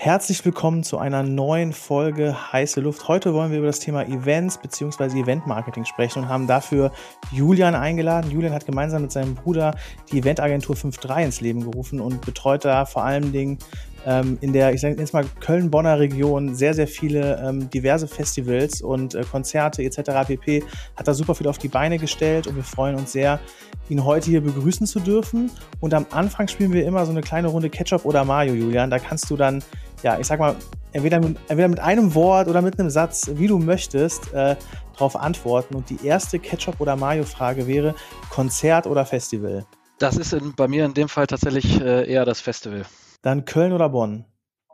Herzlich willkommen zu einer neuen Folge Heiße Luft. Heute wollen wir über das Thema Events bzw. Eventmarketing sprechen und haben dafür Julian eingeladen. Julian hat gemeinsam mit seinem Bruder die Eventagentur 5.3 ins Leben gerufen und betreut da vor allen Dingen ähm, in der, ich sage jetzt mal, Köln-Bonner Region sehr, sehr viele ähm, diverse Festivals und äh, Konzerte etc. pp. Hat da super viel auf die Beine gestellt und wir freuen uns sehr, ihn heute hier begrüßen zu dürfen. Und am Anfang spielen wir immer so eine kleine Runde Ketchup oder Mayo, Julian. Da kannst du dann ja, ich sag mal, entweder mit, entweder mit einem Wort oder mit einem Satz, wie du möchtest, äh, darauf antworten. Und die erste Ketchup- oder Mayo-Frage wäre: Konzert oder Festival? Das ist in, bei mir in dem Fall tatsächlich äh, eher das Festival. Dann Köln oder Bonn?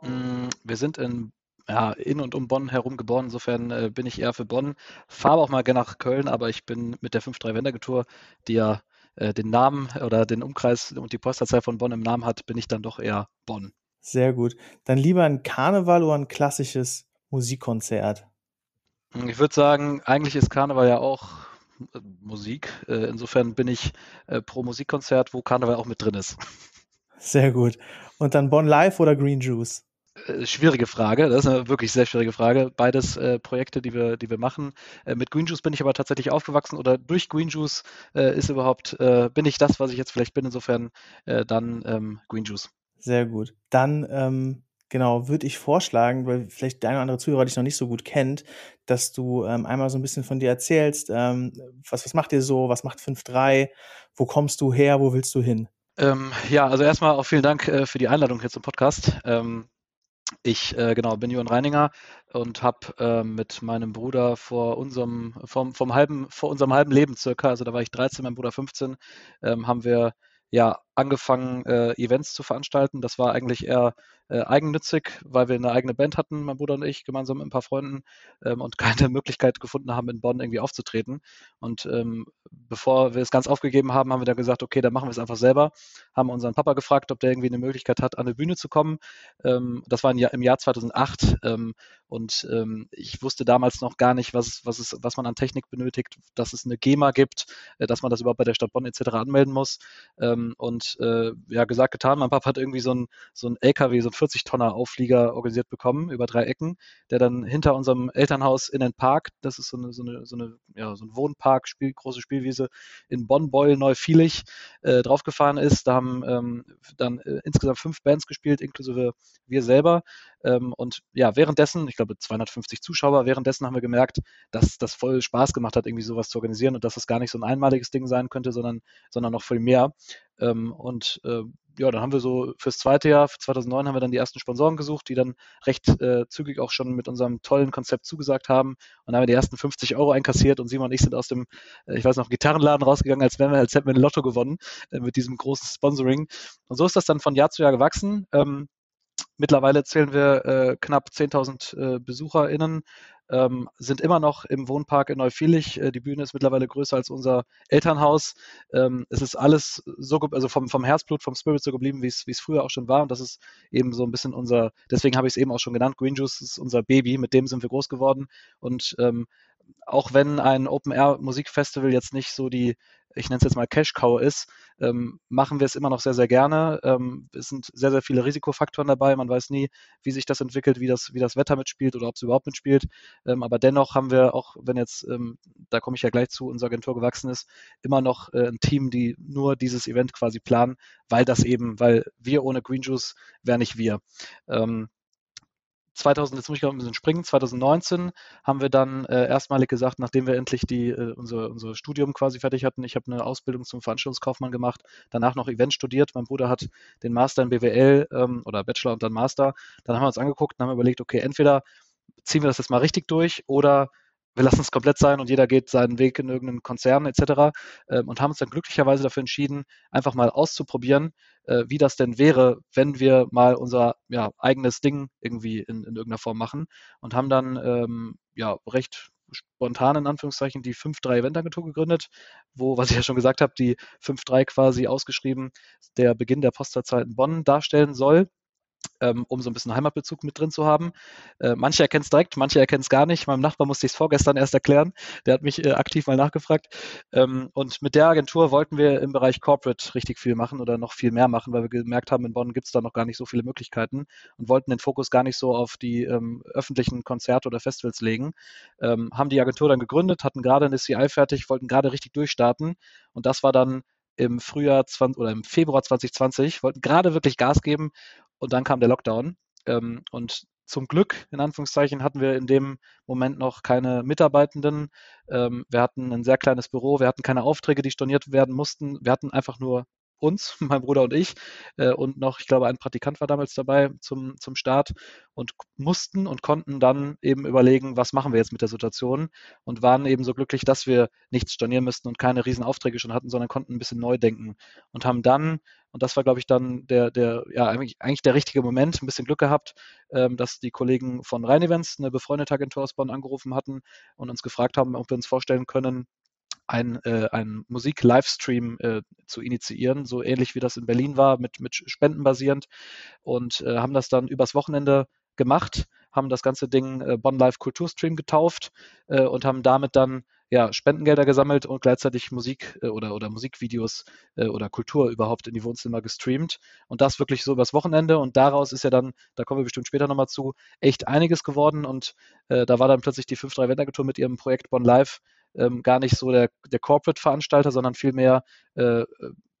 Mm, wir sind in, ja, in und um Bonn herum geboren, insofern äh, bin ich eher für Bonn. Fahre auch mal gerne nach Köln, aber ich bin mit der 5-3 Wendergetour, die ja äh, den Namen oder den Umkreis und die Postleitzahl von Bonn im Namen hat, bin ich dann doch eher Bonn. Sehr gut. Dann lieber ein Karneval oder ein klassisches Musikkonzert? Ich würde sagen, eigentlich ist Karneval ja auch äh, Musik. Äh, insofern bin ich pro Musikkonzert, wo Karneval auch mit drin ist. Sehr gut. Und dann Bonn Live oder Green Juice? Schwierige Frage, das ist eine wirklich sehr schwierige Frage. Beides äh, Projekte, die wir, die wir machen. Äh, mit Green Juice bin ich aber tatsächlich aufgewachsen oder durch Green Juice äh, ist überhaupt, bin ich das, was ich jetzt vielleicht bin, insofern dann ähm, Green Juice. Sehr gut. Dann, ähm, genau, würde ich vorschlagen, weil vielleicht der eine oder andere Zuhörer dich noch nicht so gut kennt, dass du ähm, einmal so ein bisschen von dir erzählst. Ähm, was, was macht ihr so? Was macht 5.3? Wo kommst du her? Wo willst du hin? Ähm, ja, also erstmal auch vielen Dank äh, für die Einladung hier zum Podcast. Ähm, ich äh, genau bin Johann Reininger und habe äh, mit meinem Bruder vor unserem vom, vom halben vor unserem halben Leben circa, also da war ich 13, mein Bruder 15, ähm, haben wir ja angefangen, äh, Events zu veranstalten. Das war eigentlich eher äh, eigennützig, weil wir eine eigene Band hatten, mein Bruder und ich, gemeinsam mit ein paar Freunden ähm, und keine Möglichkeit gefunden haben, in Bonn irgendwie aufzutreten. Und ähm, bevor wir es ganz aufgegeben haben, haben wir dann gesagt, okay, dann machen wir es einfach selber. Haben unseren Papa gefragt, ob der irgendwie eine Möglichkeit hat, an eine Bühne zu kommen. Ähm, das war im Jahr 2008 ähm, und ähm, ich wusste damals noch gar nicht, was, was, ist, was man an Technik benötigt, dass es eine GEMA gibt, äh, dass man das überhaupt bei der Stadt Bonn etc. anmelden muss. Ähm, äh, ja, gesagt, getan. Mein Papa hat irgendwie so ein, so ein LKW, so ein 40-Tonner Auflieger organisiert bekommen über drei Ecken, der dann hinter unserem Elternhaus in den Park, das ist so eine, so eine, so eine ja, so ein Wohnpark, Spiel, große Spielwiese in Bonn, Beul, Neufielich äh, draufgefahren ist. Da haben ähm, dann äh, insgesamt fünf Bands gespielt, inklusive wir selber. Ähm, und ja, währenddessen, ich glaube 250 Zuschauer, währenddessen haben wir gemerkt, dass das voll Spaß gemacht hat, irgendwie sowas zu organisieren und dass das gar nicht so ein einmaliges Ding sein könnte, sondern, sondern noch viel mehr. Ähm, und äh, ja, dann haben wir so fürs zweite Jahr, für 2009 haben wir dann die ersten Sponsoren gesucht, die dann recht äh, zügig auch schon mit unserem tollen Konzept zugesagt haben. Und dann haben wir die ersten 50 Euro einkassiert und Simon und ich sind aus dem, äh, ich weiß noch, Gitarrenladen rausgegangen, als wären wir, als hätten wir ein Lotto gewonnen äh, mit diesem großen Sponsoring. Und so ist das dann von Jahr zu Jahr gewachsen. Ähm, Mittlerweile zählen wir äh, knapp 10.000 äh, BesucherInnen, ähm, sind immer noch im Wohnpark in Neufielich. Äh, die Bühne ist mittlerweile größer als unser Elternhaus. Ähm, es ist alles so, also vom, vom Herzblut, vom Spirit so geblieben, wie es früher auch schon war. Und das ist eben so ein bisschen unser, deswegen habe ich es eben auch schon genannt, Green Juice ist unser Baby, mit dem sind wir groß geworden. Und ähm, auch wenn ein Open-Air-Musikfestival jetzt nicht so die ich nenne es jetzt mal Cash-Cow ist, ähm, machen wir es immer noch sehr, sehr gerne. Ähm, es sind sehr, sehr viele Risikofaktoren dabei. Man weiß nie, wie sich das entwickelt, wie das, wie das Wetter mitspielt oder ob es überhaupt mitspielt. Ähm, aber dennoch haben wir auch, wenn jetzt, ähm, da komme ich ja gleich zu, unsere Agentur gewachsen ist, immer noch äh, ein Team, die nur dieses Event quasi planen, weil das eben, weil wir ohne Green Juice wären nicht wir. Ähm, 2000, jetzt muss ich gerade ein bisschen springen, 2019 haben wir dann äh, erstmalig gesagt, nachdem wir endlich die, äh, unser, unser Studium quasi fertig hatten, ich habe eine Ausbildung zum Veranstaltungskaufmann gemacht, danach noch Event studiert, mein Bruder hat den Master in BWL ähm, oder Bachelor und dann Master, dann haben wir uns angeguckt und haben überlegt, okay, entweder ziehen wir das jetzt mal richtig durch oder wir lassen es komplett sein und jeder geht seinen Weg in irgendeinen Konzern etc. Ähm, und haben uns dann glücklicherweise dafür entschieden, einfach mal auszuprobieren, äh, wie das denn wäre, wenn wir mal unser ja, eigenes Ding irgendwie in, in irgendeiner Form machen und haben dann ähm, ja recht spontan in Anführungszeichen die 5-3 Eventagentur gegründet, wo, was ich ja schon gesagt habe, die 5-3 quasi ausgeschrieben der Beginn der Postleitzahl in Bonn darstellen soll ähm, um so ein bisschen Heimatbezug mit drin zu haben. Äh, manche erkennen es direkt, manche erkennen es gar nicht. Meinem Nachbar musste ich es vorgestern erst erklären. Der hat mich äh, aktiv mal nachgefragt. Ähm, und mit der Agentur wollten wir im Bereich Corporate richtig viel machen oder noch viel mehr machen, weil wir gemerkt haben, in Bonn gibt es da noch gar nicht so viele Möglichkeiten und wollten den Fokus gar nicht so auf die ähm, öffentlichen Konzerte oder Festivals legen. Ähm, haben die Agentur dann gegründet, hatten gerade eine CI fertig, wollten gerade richtig durchstarten. Und das war dann im Frühjahr 20, oder im Februar 2020, wollten gerade wirklich Gas geben und dann kam der Lockdown. Ähm, und zum Glück, in Anführungszeichen, hatten wir in dem Moment noch keine Mitarbeitenden. Ähm, wir hatten ein sehr kleines Büro, wir hatten keine Aufträge, die storniert werden mussten. Wir hatten einfach nur uns, mein Bruder und ich, äh, und noch, ich glaube, ein Praktikant war damals dabei zum, zum Start und mussten und konnten dann eben überlegen, was machen wir jetzt mit der Situation und waren eben so glücklich, dass wir nichts stornieren müssten und keine riesen Aufträge schon hatten, sondern konnten ein bisschen neu denken und haben dann, und das war, glaube ich, dann der, der, ja, eigentlich, eigentlich der richtige Moment, ein bisschen Glück gehabt, ähm, dass die Kollegen von Rhein Events, eine befreundete Agentur aus Bonn, angerufen hatten und uns gefragt haben, ob wir uns vorstellen können, ein, äh, ein Musik-Livestream äh, zu initiieren, so ähnlich wie das in Berlin war, mit, mit Spenden basierend und äh, haben das dann übers Wochenende gemacht, haben das ganze Ding äh, Bonn Live Kulturstream getauft äh, und haben damit dann ja, Spendengelder gesammelt und gleichzeitig Musik äh, oder, oder Musikvideos äh, oder Kultur überhaupt in die Wohnzimmer gestreamt. Und das wirklich so übers Wochenende. Und daraus ist ja dann, da kommen wir bestimmt später nochmal zu, echt einiges geworden. Und äh, da war dann plötzlich die 5-3 Wendagentur mit ihrem Projekt Bonn Live ähm, gar nicht so der, der Corporate-Veranstalter, sondern vielmehr äh,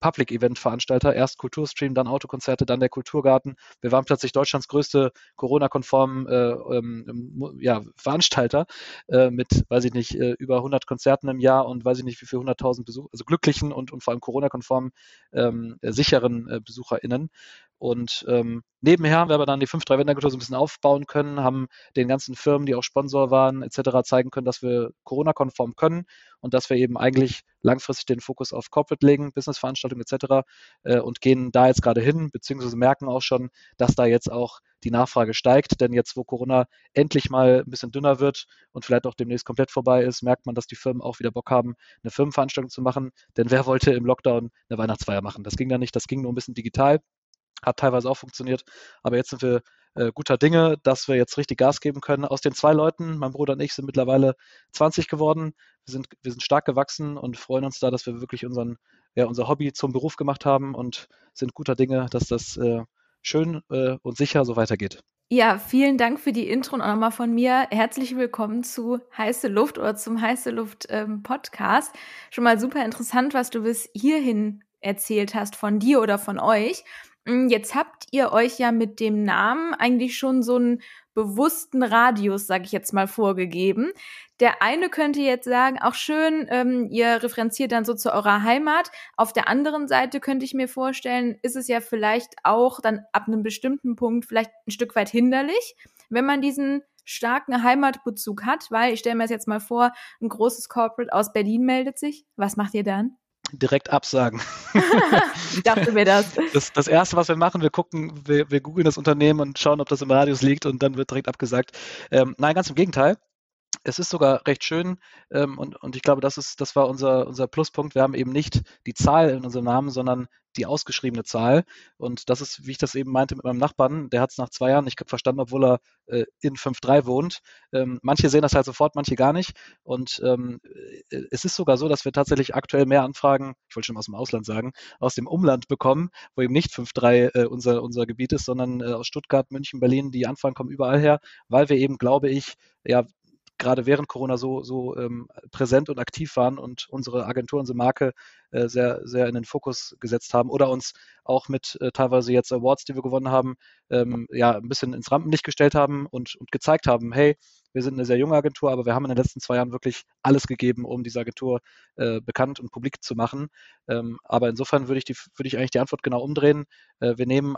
Public-Event-Veranstalter. Erst Kulturstream, dann Autokonzerte, dann der Kulturgarten. Wir waren plötzlich Deutschlands größte Corona-konform äh, ähm, ja, Veranstalter äh, mit, weiß ich nicht, äh, über 100 Konzerten im Jahr und weiß ich nicht, wie viele 100.000 Besucher, also glücklichen und, und vor allem Corona-konform ähm, sicheren äh, BesucherInnen. Und ähm, nebenher haben wir aber dann die 5-3 Wendagentur so ein bisschen aufbauen können, haben den ganzen Firmen, die auch Sponsor waren, etc. zeigen können, dass wir Corona-konform können und dass wir eben eigentlich langfristig den Fokus auf Corporate legen, Business-Veranstaltungen etc. Äh, und gehen da jetzt gerade hin, beziehungsweise merken auch schon, dass da jetzt auch die Nachfrage steigt. Denn jetzt, wo Corona endlich mal ein bisschen dünner wird und vielleicht auch demnächst komplett vorbei ist, merkt man, dass die Firmen auch wieder Bock haben, eine Firmenveranstaltung zu machen. Denn wer wollte im Lockdown eine Weihnachtsfeier machen? Das ging da nicht, das ging nur ein bisschen digital. Hat teilweise auch funktioniert. Aber jetzt sind wir äh, guter Dinge, dass wir jetzt richtig Gas geben können. Aus den zwei Leuten, mein Bruder und ich, sind mittlerweile 20 geworden. Wir sind, wir sind stark gewachsen und freuen uns da, dass wir wirklich unseren, ja, unser Hobby zum Beruf gemacht haben und sind guter Dinge, dass das äh, schön äh, und sicher so weitergeht. Ja, vielen Dank für die Intro und auch nochmal von mir. Herzlich willkommen zu Heiße Luft oder zum Heiße Luft ähm, Podcast. Schon mal super interessant, was du bis hierhin erzählt hast von dir oder von euch. Hm, jetzt habt ihr euch ja mit dem Namen eigentlich schon so einen bewussten Radius, sag ich jetzt mal, vorgegeben. Der eine könnte jetzt sagen, auch schön, ähm, ihr referenziert dann so zu eurer Heimat. Auf der anderen Seite könnte ich mir vorstellen, ist es ja vielleicht auch dann ab einem bestimmten Punkt vielleicht ein Stück weit hinderlich, wenn man diesen starken Heimatbezug hat, weil ich stelle mir jetzt mal vor, ein großes Corporate aus Berlin meldet sich. Was macht ihr dann? Direkt absagen. ich dachte mir das. das. Das erste, was wir machen, wir gucken, wir, wir googeln das Unternehmen und schauen, ob das im Radius liegt und dann wird direkt abgesagt. Ähm, nein, ganz im Gegenteil es ist sogar recht schön ähm, und, und ich glaube, das ist, das war unser, unser Pluspunkt. Wir haben eben nicht die Zahl in unserem Namen, sondern die ausgeschriebene Zahl. Und das ist, wie ich das eben meinte mit meinem Nachbarn, der hat es nach zwei Jahren nicht verstanden, obwohl er äh, in 5.3 wohnt. Ähm, manche sehen das halt sofort, manche gar nicht. Und ähm, äh, es ist sogar so, dass wir tatsächlich aktuell mehr Anfragen, ich wollte schon aus dem Ausland sagen, aus dem Umland bekommen, wo eben nicht 5.3 äh, unser, unser Gebiet ist, sondern äh, aus Stuttgart, München, Berlin, die Anfragen kommen überall her, weil wir eben, glaube ich, ja, gerade während Corona so, so ähm, präsent und aktiv waren und unsere Agentur, unsere Marke äh, sehr, sehr in den Fokus gesetzt haben oder uns auch mit äh, teilweise jetzt Awards, die wir gewonnen haben, ähm, ja, ein bisschen ins Rampenlicht gestellt haben und, und gezeigt haben, hey, wir sind eine sehr junge Agentur, aber wir haben in den letzten zwei Jahren wirklich alles gegeben, um diese Agentur äh, bekannt und publik zu machen. Ähm, aber insofern würde ich, die, würde ich eigentlich die Antwort genau umdrehen. Äh, wir nehmen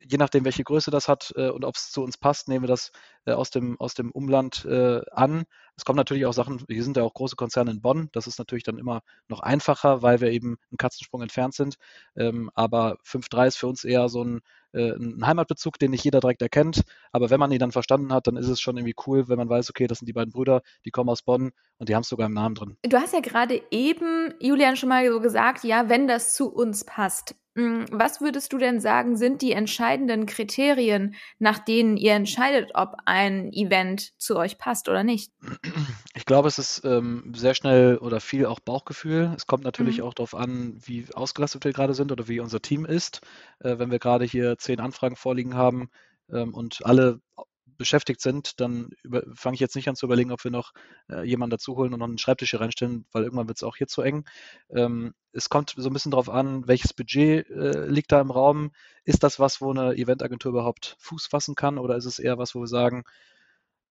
je nachdem, welche Größe das hat äh, und ob es zu uns passt, nehmen wir das äh, aus, dem, aus dem Umland äh, an. Es kommen natürlich auch Sachen, hier sind ja auch große Konzerne in Bonn, das ist natürlich dann immer noch einfacher, weil wir eben einen Katzensprung entfernt sind. Ähm, aber 5.3 ist für uns eher so ein, äh, ein Heimatbezug, den nicht jeder direkt erkennt. Aber wenn man ihn dann verstanden hat, dann ist es schon irgendwie cool, wenn man weiß, okay, das sind die beiden Brüder, die kommen aus Bonn und die haben es sogar im Namen drin. Du hast ja gerade eben, Julian, schon mal so gesagt, ja, wenn das zu uns passt was würdest du denn sagen, sind die entscheidenden Kriterien, nach denen ihr entscheidet, ob ein Event zu euch passt oder nicht? Ich glaube, es ist ähm, sehr schnell oder viel auch Bauchgefühl. Es kommt natürlich mhm. auch darauf an, wie ausgelastet wir gerade sind oder wie unser Team ist. Äh, wenn wir gerade hier zehn Anfragen vorliegen haben ähm, und alle beschäftigt sind, dann fange ich jetzt nicht an zu überlegen, ob wir noch äh, jemanden dazu holen und noch einen Schreibtisch hier reinstellen, weil irgendwann wird es auch hier zu eng. Ähm, es kommt so ein bisschen darauf an, welches Budget äh, liegt da im Raum. Ist das was, wo eine Eventagentur überhaupt Fuß fassen kann oder ist es eher was, wo wir sagen,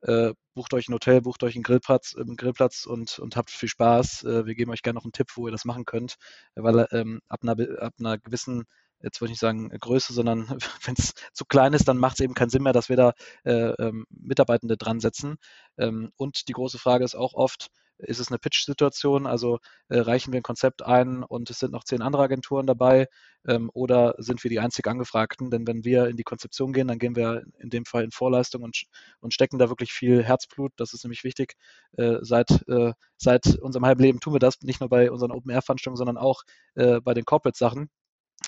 äh, bucht euch ein Hotel, bucht euch einen Grillplatz, einen Grillplatz und, und habt viel Spaß. Äh, wir geben euch gerne noch einen Tipp, wo ihr das machen könnt, weil ähm, ab, einer, ab einer gewissen jetzt würde ich nicht sagen Größe, sondern wenn es zu klein ist, dann macht es eben keinen Sinn mehr, dass wir da äh, ähm, Mitarbeitende dran setzen. Ähm, und die große Frage ist auch oft, ist es eine Pitch-Situation? Also äh, reichen wir ein Konzept ein und es sind noch zehn andere Agenturen dabei ähm, oder sind wir die einzig Angefragten? Denn wenn wir in die Konzeption gehen, dann gehen wir in dem Fall in Vorleistung und, und stecken da wirklich viel Herzblut. Das ist nämlich wichtig. Äh, seit, äh, seit unserem halben Leben tun wir das nicht nur bei unseren Open-Air-Veranstaltungen, sondern auch äh, bei den Corporate-Sachen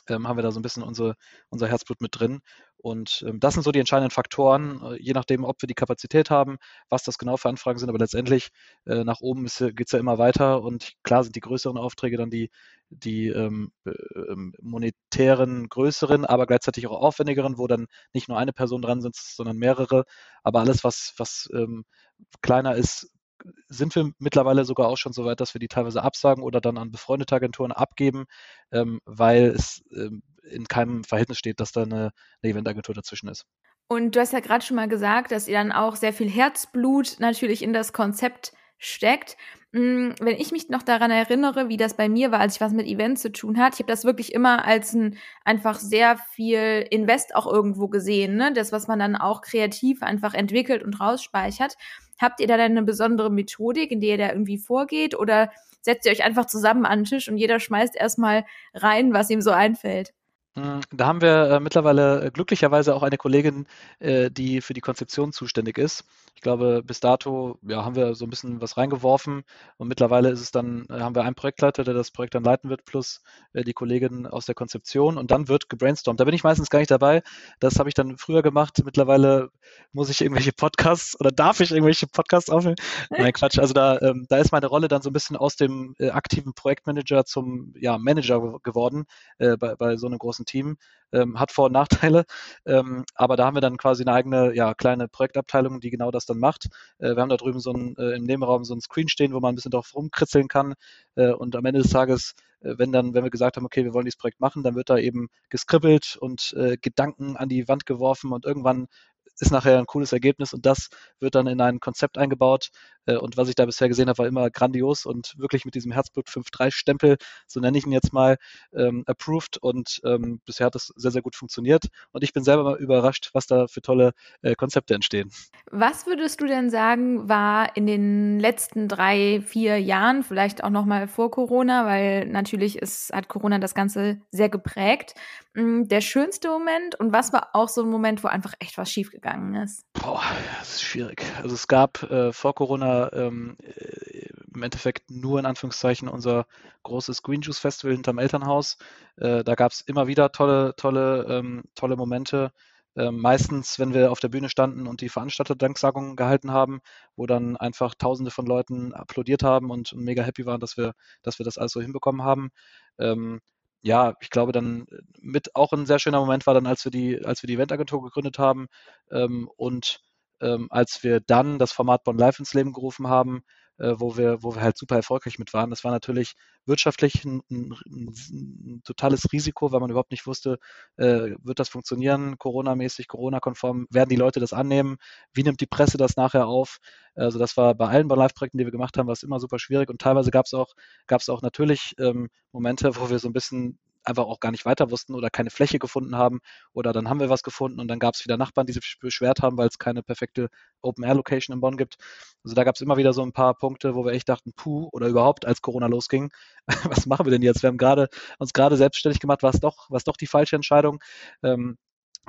ähm, haben wir da so ein bisschen unsere, unser Herzblut mit drin. Und ähm, das sind so die entscheidenden Faktoren, äh, je nachdem, ob wir die Kapazität haben, was das genau für Anfragen sind. Aber letztendlich äh, nach oben geht es ja immer weiter. Und klar sind die größeren Aufträge dann die, die ähm, ähm, monetären größeren, aber gleichzeitig auch aufwendigeren, wo dann nicht nur eine Person dran sitzt, sondern mehrere. Aber alles, was, was ähm, kleiner ist, sind wir mittlerweile sogar auch schon so weit, dass wir die teilweise absagen oder dann an befreundete Agenturen abgeben, ähm, weil es ähm, in keinem Verhältnis steht, dass da eine, eine Eventagentur dazwischen ist. Und du hast ja gerade schon mal gesagt, dass ihr dann auch sehr viel Herzblut natürlich in das Konzept steckt. Mm, wenn ich mich noch daran erinnere, wie das bei mir war, als ich was mit Events zu tun hatte, ich habe das wirklich immer als ein einfach sehr viel Invest auch irgendwo gesehen, ne? Das, was man dann auch kreativ einfach entwickelt und rausspeichert. Habt ihr da denn eine besondere Methodik, in der ihr da irgendwie vorgeht? Oder setzt ihr euch einfach zusammen an den Tisch und jeder schmeißt erstmal rein, was ihm so einfällt? Hm, da haben wir äh, mittlerweile äh, glücklicherweise auch eine Kollegin, äh, die für die Konzeption zuständig ist. Ich glaube, bis dato ja, haben wir so ein bisschen was reingeworfen und mittlerweile ist es dann, haben wir einen Projektleiter, der das Projekt dann leiten wird, plus die Kollegin aus der Konzeption und dann wird gebrainstormt. Da bin ich meistens gar nicht dabei. Das habe ich dann früher gemacht. Mittlerweile muss ich irgendwelche Podcasts oder darf ich irgendwelche Podcasts aufnehmen? Nein, Quatsch. Also da, ähm, da ist meine Rolle dann so ein bisschen aus dem aktiven Projektmanager zum ja, Manager geworden bei, bei so einem großen Team. Ähm, hat Vor- und Nachteile, ähm, aber da haben wir dann quasi eine eigene ja, kleine Projektabteilung, die genau das dann macht. Äh, wir haben da drüben so ein, äh, im Nebenraum so ein Screen stehen, wo man ein bisschen drauf rumkritzeln kann äh, und am Ende des Tages äh, wenn dann, wenn wir gesagt haben, okay, wir wollen dieses Projekt machen, dann wird da eben geskribbelt und äh, Gedanken an die Wand geworfen und irgendwann ist nachher ein cooles Ergebnis und das wird dann in ein Konzept eingebaut. Äh, und was ich da bisher gesehen habe, war immer grandios und wirklich mit diesem Herzblut 5.3-Stempel, so nenne ich ihn jetzt mal, ähm, approved und ähm, bisher hat das sehr, sehr gut funktioniert. Und ich bin selber mal überrascht, was da für tolle äh, Konzepte entstehen. Was würdest du denn sagen, war in den letzten drei, vier Jahren, vielleicht auch nochmal vor Corona, weil natürlich ist, hat Corona das Ganze sehr geprägt, hm, der schönste Moment und was war auch so ein Moment, wo einfach echt was schiefgegangen ist? Boah, das ist schwierig. Also es gab äh, vor Corona ähm, äh, im Endeffekt nur in Anführungszeichen unser großes Green Juice Festival hinterm Elternhaus. Äh, da gab es immer wieder tolle, tolle, ähm, tolle Momente. Ähm, meistens, wenn wir auf der Bühne standen und die Veranstalter Danksagungen gehalten haben, wo dann einfach Tausende von Leuten applaudiert haben und, und mega happy waren, dass wir, dass wir das alles so hinbekommen haben. Ähm, ja, ich glaube dann äh, mit auch ein sehr schöner Moment war dann, als wir die, als wir die Eventagentur gegründet haben ähm, und ähm, als wir dann das Format Bonn Live ins Leben gerufen haben, äh, wo wir, wo wir halt super erfolgreich mit waren. Das war natürlich wirtschaftlich ein, ein, ein totales Risiko, weil man überhaupt nicht wusste, äh, wird das funktionieren, Corona-mäßig, Corona-konform, werden die Leute das annehmen, wie nimmt die Presse das nachher auf? Also das war bei allen Live-Projekten, die wir gemacht haben, war es immer super schwierig und teilweise gab es auch, gab es auch natürlich ähm, Momente, wo wir so ein bisschen einfach auch gar nicht weiter wussten oder keine Fläche gefunden haben oder dann haben wir was gefunden und dann gab es wieder Nachbarn, die sich beschwert haben, weil es keine perfekte Open-Air-Location in Bonn gibt. Also da gab es immer wieder so ein paar Punkte, wo wir echt dachten, puh, oder überhaupt als Corona losging, was machen wir denn jetzt? Wir haben gerade uns gerade selbstständig gemacht, war es doch, war es doch die falsche Entscheidung. Ähm,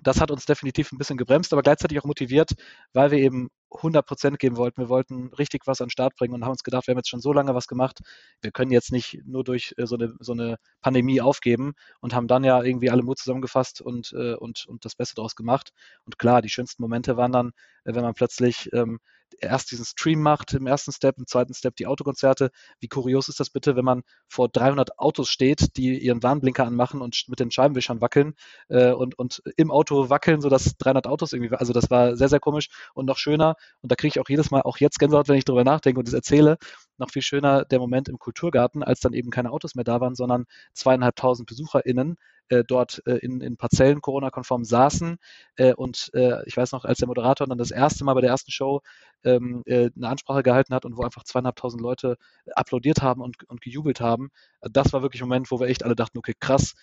das hat uns definitiv ein bisschen gebremst, aber gleichzeitig auch motiviert, weil wir eben 100 Prozent geben wollten. Wir wollten richtig was an den Start bringen und haben uns gedacht, wir haben jetzt schon so lange was gemacht, wir können jetzt nicht nur durch äh, so eine, so eine Pandemie aufgeben und haben dann ja irgendwie alle Mut zusammengefasst und, äh, und, und das Beste daraus gemacht. Und klar, die schönsten Momente waren dann, äh, wenn man plötzlich ähm, erst diesen Stream macht im ersten Step, im zweiten Step die Autokonzerte. Wie kurios ist das bitte, wenn man vor 300 Autos steht, die ihren Warnblinker anmachen und mit den Scheibenwischern wackeln äh, und, und im Auto wackeln, sodass 300 Autos irgendwie, also das war sehr, sehr komisch und noch schöner. Und da kriege ich auch jedes Mal, auch jetzt Gänsehaut, wenn ich darüber nachdenke und das erzähle, noch viel schöner der Moment im Kulturgarten, als dann eben keine Autos mehr da waren, sondern zweieinhalbtausend BesucherInnen äh, dort äh, in, in Parzellen Corona-konform saßen. Äh, und äh, ich weiß noch, als der Moderator dann das erste Mal bei der ersten Show ähm, äh, eine Ansprache gehalten hat und wo einfach zweieinhalbtausend Leute applaudiert haben und, und gejubelt haben, das war wirklich ein Moment, wo wir echt alle dachten, okay, krass,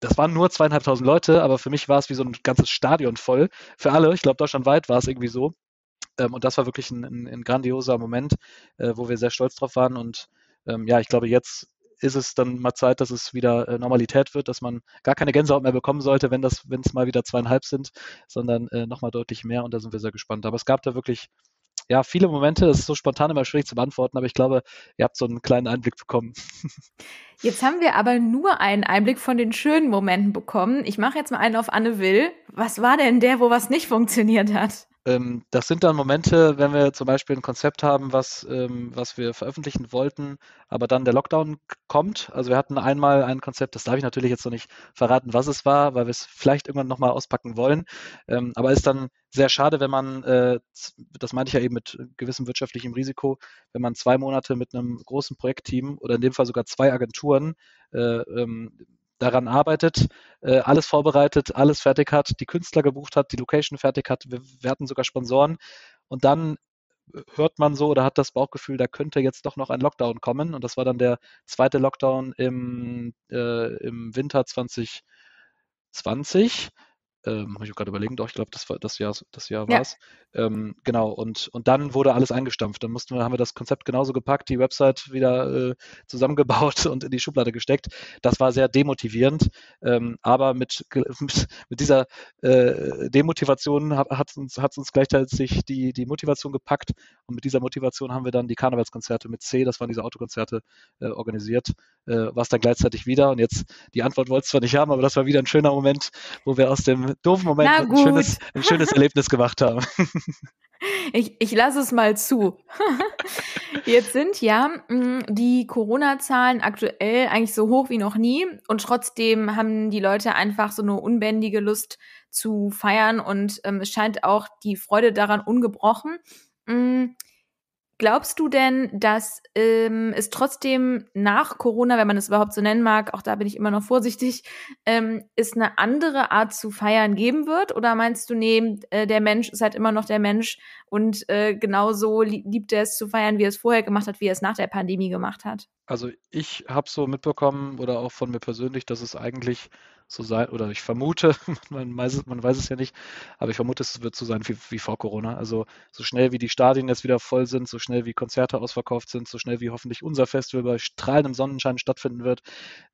das waren nur zweieinhalbtausend Leute, aber für mich war es wie so ein ganzes Stadion voll. Für alle, ich glaube, deutschlandweit war es irgendwie so. Ähm, und das war wirklich ein, ein, ein grandioser Moment, äh, wo wir sehr stolz drauf waren. Und ähm, ja, ich glaube, jetzt ist es dann mal Zeit, dass es wieder äh, Normalität wird, dass man gar keine Gänsehaut mehr bekommen sollte, wenn das, wenn es mal wieder zweieinhalb sind, sondern äh, nochmal deutlich mehr und da sind wir sehr gespannt. Aber es gab da wirklich ja, viele Momente, das ist so spontan immer schwierig zu beantworten, aber ich glaube, ihr habt so einen kleinen Einblick bekommen. Jetzt haben wir aber nur einen Einblick von den schönen Momenten bekommen. Ich mache jetzt mal einen auf Anne Will. Was war denn der, wo was nicht funktioniert hat? Ähm, das sind dann Momente, wenn wir zum Beispiel ein Konzept haben, was, ähm, was wir veröffentlichen wollten, aber dann der Lockdown kommt. Also wir hatten einmal ein Konzept, das darf ich natürlich jetzt noch nicht verraten, was es war, weil wir es vielleicht irgendwann nochmal auspacken wollen. Ähm, aber ist dann sehr schade, wenn man, äh, das meinte ich ja eben mit gewissem wirtschaftlichem Risiko, wenn man zwei Monate mit einem großen Projektteam oder in dem Fall sogar zwei Agenturen äh, daran arbeitet, äh, alles vorbereitet, alles fertig hat, die Künstler gebucht hat, die Location fertig hat. Wir, wir hatten sogar Sponsoren. Und dann hört man so oder hat das Bauchgefühl, da könnte jetzt doch noch ein Lockdown kommen. Und das war dann der zweite Lockdown im, äh, im Winter 2020 ähm, habe ich gerade überlegen, doch, ich glaube, das war das Jahr, das Jahr war es. Ähm, genau, und, und dann wurde alles eingestampft. Dann mussten wir, haben wir das Konzept genauso gepackt, die Website wieder äh, zusammengebaut und in die Schublade gesteckt. Das war sehr demotivierend, ähm, aber mit, mit, mit dieser äh, Demotivation hat es uns, hat's uns gleichzeitig die, die Motivation gepackt und mit dieser Motivation haben wir dann die Karnevalskonzerte mit C, das waren diese Autokonzerte, äh, organisiert, äh, was dann gleichzeitig wieder. Und jetzt, die Antwort wollte ich zwar nicht haben, aber das war wieder ein schöner Moment, wo wir aus dem doofen Moment ein schönes, ein schönes Erlebnis gemacht haben. Ich, ich lasse es mal zu. Jetzt sind ja mm, die Corona-Zahlen aktuell eigentlich so hoch wie noch nie und trotzdem haben die Leute einfach so eine unbändige Lust zu feiern und ähm, es scheint auch die Freude daran ungebrochen. Mh, Glaubst du denn, dass ähm, es trotzdem nach Corona, wenn man es überhaupt so nennen mag, auch da bin ich immer noch vorsichtig, ähm, es eine andere Art zu feiern geben wird? Oder meinst du, nee, äh, der Mensch ist halt immer noch der Mensch und äh, genauso liebt er es zu feiern, wie er es vorher gemacht hat, wie er es nach der Pandemie gemacht hat? Also ich habe so mitbekommen oder auch von mir persönlich, dass es eigentlich so sein, oder ich vermute, man weiß, es, man weiß es ja nicht, aber ich vermute, es wird so sein wie, wie vor Corona. Also so schnell wie die Stadien jetzt wieder voll sind, so schnell wie Konzerte ausverkauft sind, so schnell wie hoffentlich unser Festival bei strahlendem Sonnenschein stattfinden wird,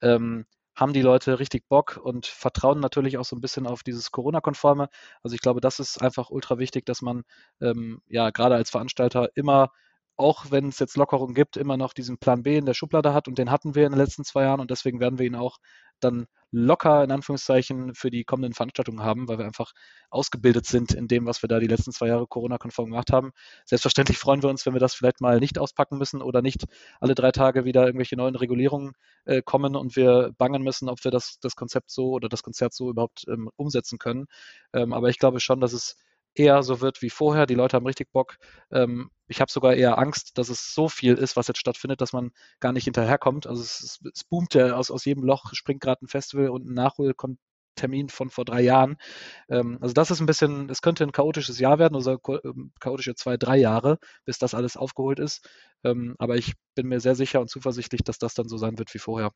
ähm, haben die Leute richtig Bock und vertrauen natürlich auch so ein bisschen auf dieses Corona-konforme. Also ich glaube, das ist einfach ultra wichtig, dass man ähm, ja gerade als Veranstalter immer auch wenn es jetzt Lockerungen gibt, immer noch diesen Plan B in der Schublade hat und den hatten wir in den letzten zwei Jahren und deswegen werden wir ihn auch dann locker in Anführungszeichen für die kommenden Veranstaltungen haben, weil wir einfach ausgebildet sind in dem, was wir da die letzten zwei Jahre Corona-konform gemacht haben. Selbstverständlich freuen wir uns, wenn wir das vielleicht mal nicht auspacken müssen oder nicht alle drei Tage wieder irgendwelche neuen Regulierungen äh, kommen und wir bangen müssen, ob wir das, das Konzept so oder das Konzert so überhaupt ähm, umsetzen können. Ähm, aber ich glaube schon, dass es eher so wird wie vorher. Die Leute haben richtig Bock. Ähm, ich habe sogar eher Angst, dass es so viel ist, was jetzt stattfindet, dass man gar nicht hinterherkommt. Also es, es boomt ja aus, aus jedem Loch, springt gerade ein Festival und ein Nachholtermin von vor drei Jahren. Ähm, also das ist ein bisschen, es könnte ein chaotisches Jahr werden, also chaotische zwei, drei Jahre, bis das alles aufgeholt ist. Ähm, aber ich bin mir sehr sicher und zuversichtlich, dass das dann so sein wird wie vorher.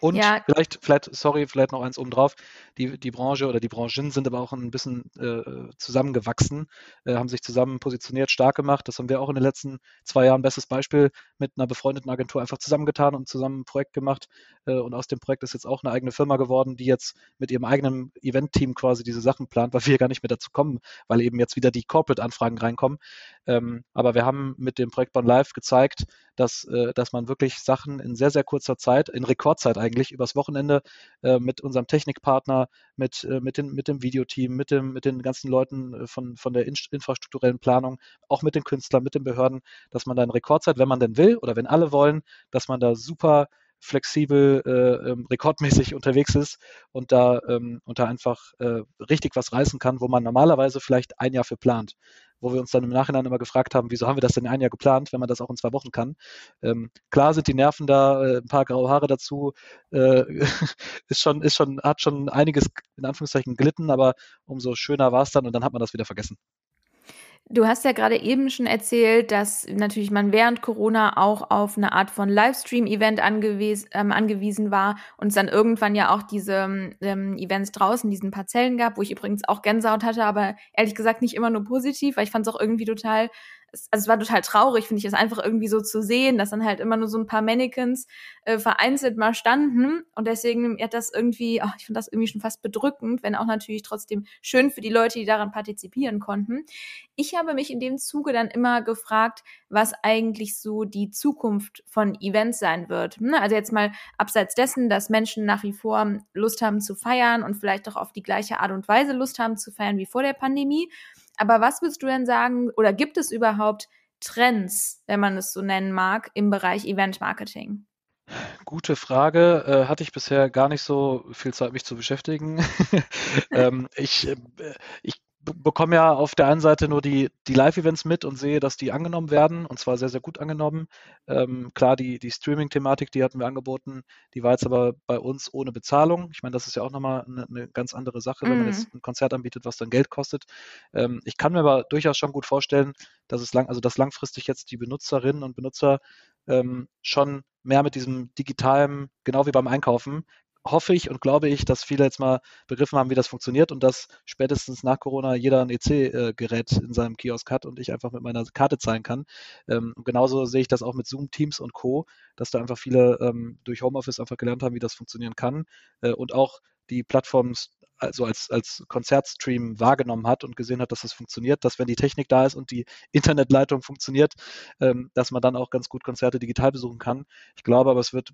Und ja. vielleicht, vielleicht, sorry, vielleicht noch eins obendrauf. Die, die Branche oder die Branchen sind aber auch ein bisschen äh, zusammengewachsen, äh, haben sich zusammen positioniert, stark gemacht. Das haben wir auch in den letzten zwei Jahren. Bestes Beispiel mit einer befreundeten Agentur einfach zusammengetan und zusammen ein Projekt gemacht. Äh, und aus dem Projekt ist jetzt auch eine eigene Firma geworden, die jetzt mit ihrem eigenen Event-Team quasi diese Sachen plant, weil wir gar nicht mehr dazu kommen, weil eben jetzt wieder die Corporate-Anfragen reinkommen. Ähm, aber wir haben mit dem Projekt Bon Live gezeigt, dass, äh, dass man wirklich Sachen in sehr, sehr kurzer Zeit, in Rekordzeit eigentlich, übers Wochenende äh, mit unserem Technikpartner, mit, äh, mit, den, mit dem Videoteam, mit, dem, mit den ganzen Leuten äh, von, von der in infrastrukturellen Planung, auch mit den Künstlern, mit den Behörden, dass man da in Rekordzeit, wenn man denn will oder wenn alle wollen, dass man da super flexibel, äh, ähm, rekordmäßig unterwegs ist und da, ähm, und da einfach äh, richtig was reißen kann, wo man normalerweise vielleicht ein Jahr für plant. Wo wir uns dann im Nachhinein immer gefragt haben, wieso haben wir das denn ein Jahr geplant, wenn man das auch in zwei Wochen kann. Ähm, klar sind die Nerven da, äh, ein paar graue Haare dazu, äh, ist schon, ist schon, hat schon einiges in Anführungszeichen gelitten, aber umso schöner war es dann und dann hat man das wieder vergessen. Du hast ja gerade eben schon erzählt, dass natürlich man während Corona auch auf eine Art von Livestream-Event angewies ähm, angewiesen war und es dann irgendwann ja auch diese ähm, Events draußen, diesen Parzellen gab, wo ich übrigens auch Gänsehaut hatte, aber ehrlich gesagt nicht immer nur positiv, weil ich fand es auch irgendwie total es, also es war total traurig, finde ich, es einfach irgendwie so zu sehen, dass dann halt immer nur so ein paar Mannequins äh, vereinzelt mal standen. Und deswegen hat das irgendwie, oh, ich finde das irgendwie schon fast bedrückend, wenn auch natürlich trotzdem schön für die Leute, die daran partizipieren konnten. Ich habe mich in dem Zuge dann immer gefragt, was eigentlich so die Zukunft von Events sein wird. Ne? Also jetzt mal abseits dessen, dass Menschen nach wie vor Lust haben zu feiern und vielleicht auch auf die gleiche Art und Weise Lust haben zu feiern wie vor der Pandemie. Aber was würdest du denn sagen, oder gibt es überhaupt Trends, wenn man es so nennen mag, im Bereich Event Marketing? Gute Frage. Äh, hatte ich bisher gar nicht so viel Zeit, mich zu beschäftigen. ähm, ich, äh, ich bekomme ja auf der einen Seite nur die, die Live-Events mit und sehe, dass die angenommen werden und zwar sehr, sehr gut angenommen. Ähm, klar, die, die Streaming-Thematik, die hatten wir angeboten, die war jetzt aber bei uns ohne Bezahlung. Ich meine, das ist ja auch nochmal eine, eine ganz andere Sache, wenn man jetzt mhm. ein Konzert anbietet, was dann Geld kostet. Ähm, ich kann mir aber durchaus schon gut vorstellen, dass es lang, also dass langfristig jetzt die Benutzerinnen und Benutzer ähm, schon mehr mit diesem digitalen, genau wie beim Einkaufen, hoffe ich und glaube ich, dass viele jetzt mal begriffen haben, wie das funktioniert und dass spätestens nach Corona jeder ein EC-Gerät in seinem Kiosk hat und ich einfach mit meiner Karte zahlen kann. Ähm, genauso sehe ich das auch mit Zoom, Teams und Co., dass da einfach viele ähm, durch Homeoffice einfach gelernt haben, wie das funktionieren kann äh, und auch die Plattformen also als, als Konzertstream wahrgenommen hat und gesehen hat, dass das funktioniert, dass wenn die Technik da ist und die Internetleitung funktioniert, ähm, dass man dann auch ganz gut Konzerte digital besuchen kann. Ich glaube aber, es wird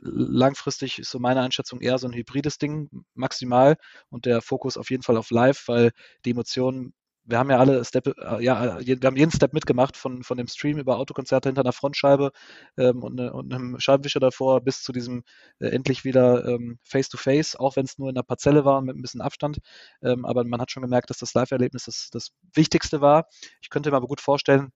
langfristig ist so meine Einschätzung eher so ein hybrides Ding maximal und der Fokus auf jeden Fall auf Live, weil die Emotionen wir haben ja alle Step, äh, ja, wir haben jeden Step mitgemacht, von, von dem Stream über Autokonzerte hinter einer Frontscheibe ähm, und, ne, und, einem Scheibenwischer davor bis zu diesem äh, endlich wieder ähm, Face-to-Face, auch wenn es nur in einer Parzelle war mit ein bisschen Abstand. Ähm, aber man hat schon gemerkt, dass das Live-Erlebnis das, das Wichtigste war. Ich könnte mir aber gut vorstellen,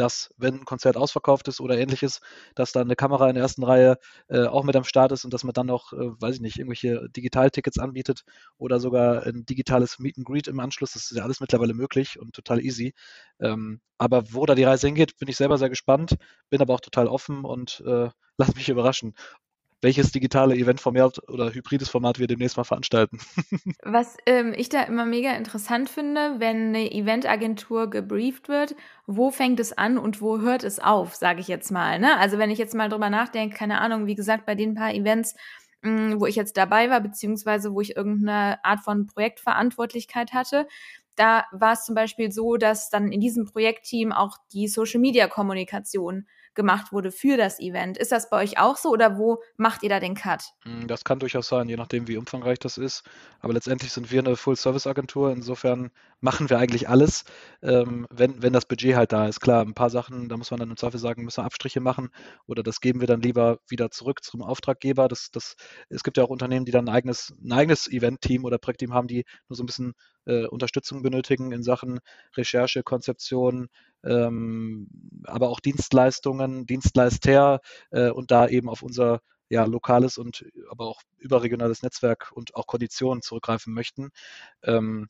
dass, wenn ein Konzert ausverkauft ist oder ähnliches, dass dann eine Kamera in der ersten Reihe äh, auch mit am Start ist und dass man dann noch, äh, weiß ich nicht, irgendwelche Digitaltickets anbietet oder sogar ein digitales Meet and Greet im Anschluss. Das ist ja alles mittlerweile möglich und total easy. Ähm, aber wo da die Reise hingeht, bin ich selber sehr gespannt, bin aber auch total offen und äh, lass mich überraschen welches digitale Eventformat oder hybrides Format wir demnächst mal veranstalten. Was ähm, ich da immer mega interessant finde, wenn eine Eventagentur gebrieft wird, wo fängt es an und wo hört es auf, sage ich jetzt mal. Ne? Also wenn ich jetzt mal drüber nachdenke, keine Ahnung, wie gesagt, bei den paar Events, mh, mm, wo ich jetzt dabei war, beziehungsweise wo ich irgendeine Art von Projektverantwortlichkeit hatte, da war es zum Beispiel so, dass dann in diesem Projektteam auch die Social-Media-Kommunikation gemacht wurde für das Event. Ist das bei euch auch so oder wo macht ihr da den Cut? Hm, das kann durchaus sein, je nachdem, wie umfangreich das ist. Aber letztendlich sind wir eine Full-Service-Agentur. Insofern machen wir eigentlich alles, ähm, wenn, wenn das Budget halt da ist. Klar, ein paar Sachen, da muss man dann im Zweifel sagen, müssen wir Abstriche machen oder das geben wir dann lieber wieder zurück zum Auftraggeber. Das, das, es gibt ja auch Unternehmen, die dann ein eigenes, ein eigenes Event-Team oder Projektteam haben, die nur so ein bisschen äh, Unterstützung benötigen in Sachen Recherche, Konzeption, ähm, aber auch Dienstleistungen, Dienstleister äh, und da eben auf unser ja, lokales und aber auch überregionales Netzwerk und auch Konditionen zurückgreifen möchten. Ähm,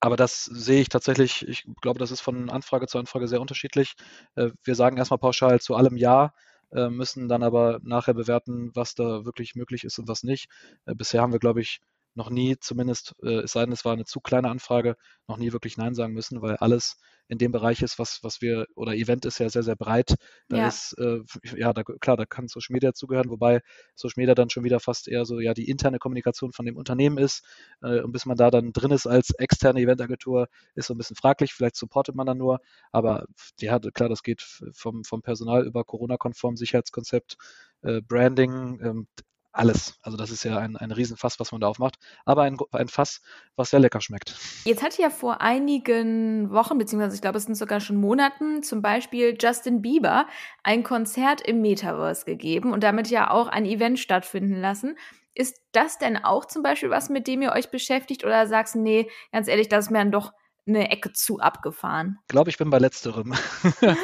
aber das sehe ich tatsächlich, ich glaube, das ist von Anfrage zu Anfrage sehr unterschiedlich. Äh, wir sagen erstmal pauschal zu allem Ja, äh, müssen dann aber nachher bewerten, was da wirklich möglich ist und was nicht. Äh, bisher haben wir, glaube ich, noch nie, zumindest, äh, es sei denn, es war eine zu kleine Anfrage, noch nie wirklich Nein sagen müssen, weil alles in dem Bereich ist, was, was wir, oder Event ist ja sehr, sehr breit. Da ja. ist, äh, ja, da, klar, da kann Social Media zugehören, wobei Social Media dann schon wieder fast eher so, ja, die interne Kommunikation von dem Unternehmen ist. Äh, und bis man da dann drin ist als externe Eventagentur, ist so ein bisschen fraglich. Vielleicht supportet man dann nur, aber ja, klar, das geht vom, vom Personal über Corona-konform Sicherheitskonzept, äh, Branding, ähm, alles. Also das ist ja ein, ein Riesenfass, was man da aufmacht. Aber ein, ein Fass, was sehr lecker schmeckt. Jetzt hat ja vor einigen Wochen, beziehungsweise ich glaube, es sind sogar schon Monaten, zum Beispiel Justin Bieber ein Konzert im Metaverse gegeben und damit ja auch ein Event stattfinden lassen. Ist das denn auch zum Beispiel was, mit dem ihr euch beschäftigt oder sagst du, nee, ganz ehrlich, das ist mir dann doch eine Ecke zu abgefahren? Ich glaube, ich bin bei letzterem.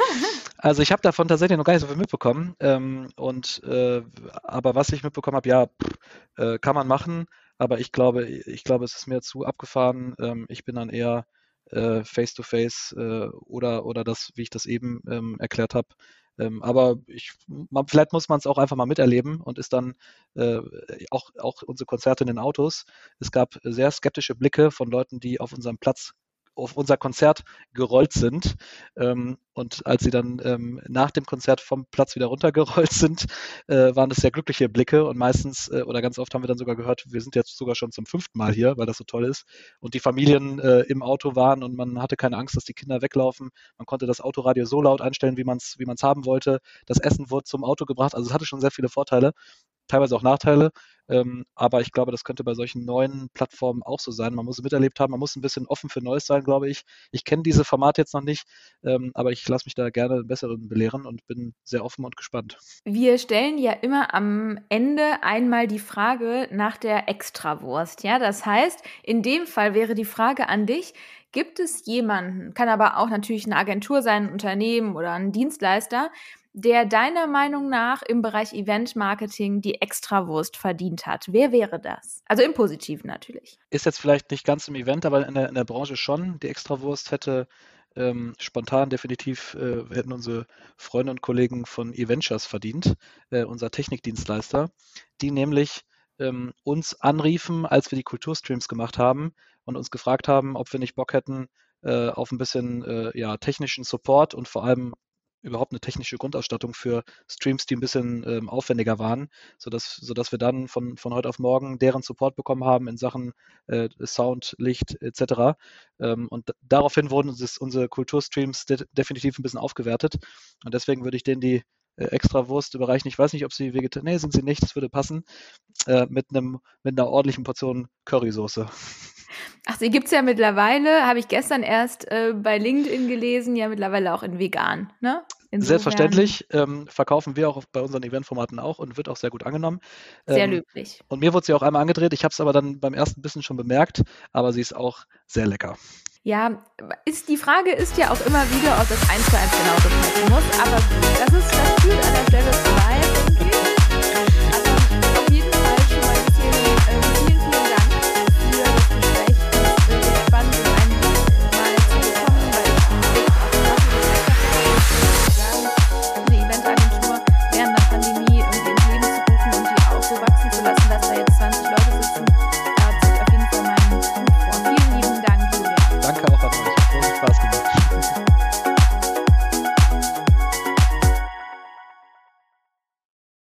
Also ich habe davon tatsächlich noch gar nicht so viel mitbekommen. Ähm, und äh, aber was ich mitbekommen habe, ja, pff, äh, kann man machen, aber ich glaube, ich glaube, es ist mir zu abgefahren. Ähm, ich bin dann eher äh, face to face oder oder das, wie ich das eben ähm, erklärt habe. Ähm, aber ich, man, vielleicht muss man es auch einfach mal miterleben und ist dann äh, auch, auch unsere Konzerte in den Autos. Es gab sehr skeptische Blicke von Leuten, die auf unserem Platz auf unser Konzert gerollt sind. Ähm, und als sie dann ähm, nach dem Konzert vom Platz wieder runtergerollt sind, äh, waren das sehr glückliche Blicke. Und meistens äh, oder ganz oft haben wir dann sogar gehört, wir sind jetzt sogar schon zum fünften Mal hier, weil das so toll ist. Und die Familien äh, im Auto waren und man hatte keine Angst, dass die Kinder weglaufen. Man konnte das Autoradio so laut einstellen, wie man es wie haben wollte. Das Essen wurde zum Auto gebracht. Also es hatte schon sehr viele Vorteile teilweise auch Nachteile. Ähm, aber ich glaube, das könnte bei solchen neuen Plattformen auch so sein. Man muss es miterlebt haben, man muss ein bisschen offen für Neues sein, glaube ich. Ich kenne diese Formate jetzt noch nicht, ähm, aber ich lasse mich da gerne besseren belehren und bin sehr offen und gespannt. Wir stellen ja immer am Ende einmal die Frage nach der Extrawurst. Ja, das heißt, in dem Fall wäre die Frage an dich, Gibt es jemanden, kann aber auch natürlich eine Agentur sein, ein Unternehmen oder ein Dienstleister, der deiner Meinung nach im Bereich Event Marketing die Extrawurst verdient hat? Wer wäre das? Also im Positiven natürlich. Ist jetzt vielleicht nicht ganz im Event, aber in der, in der Branche schon. Die Extrawurst hätte ähm, spontan definitiv äh, hätten unsere Freunde und Kollegen von Eventures verdient, äh, unser Technikdienstleister, die nämlich ähm, uns anriefen, als wir die Kulturstreams gemacht haben und uns gefragt haben, ob wir nicht Bock hätten äh, auf ein bisschen äh, ja, technischen Support und vor allem überhaupt eine technische Grundausstattung für Streams, die ein bisschen ähm, aufwendiger waren, sodass, sodass wir dann von, von heute auf morgen deren Support bekommen haben in Sachen äh, Sound, Licht etc. Ähm, und daraufhin wurden uns unsere Kulturstreams de definitiv ein bisschen aufgewertet. Und deswegen würde ich denen die äh, extra Wurst überreichen. Ich weiß nicht, ob sie vegetarisch, nee, sind sie nicht, das würde passen, äh, mit, einem, mit einer ordentlichen Portion Currysoße. Ach, sie gibt es ja mittlerweile, habe ich gestern erst äh, bei LinkedIn gelesen, ja mittlerweile auch in vegan, ne? Insofern. Selbstverständlich ähm, verkaufen wir auch bei unseren Eventformaten auch und wird auch sehr gut angenommen. Sehr ähm, löblich. Und mir wurde sie auch einmal angedreht. Ich habe es aber dann beim ersten Bissen schon bemerkt, aber sie ist auch sehr lecker. Ja, ist, die Frage ist ja auch immer wieder, ob das eins zu eins genauso passen muss, aber das ist, das führt an der Stelle zu weit.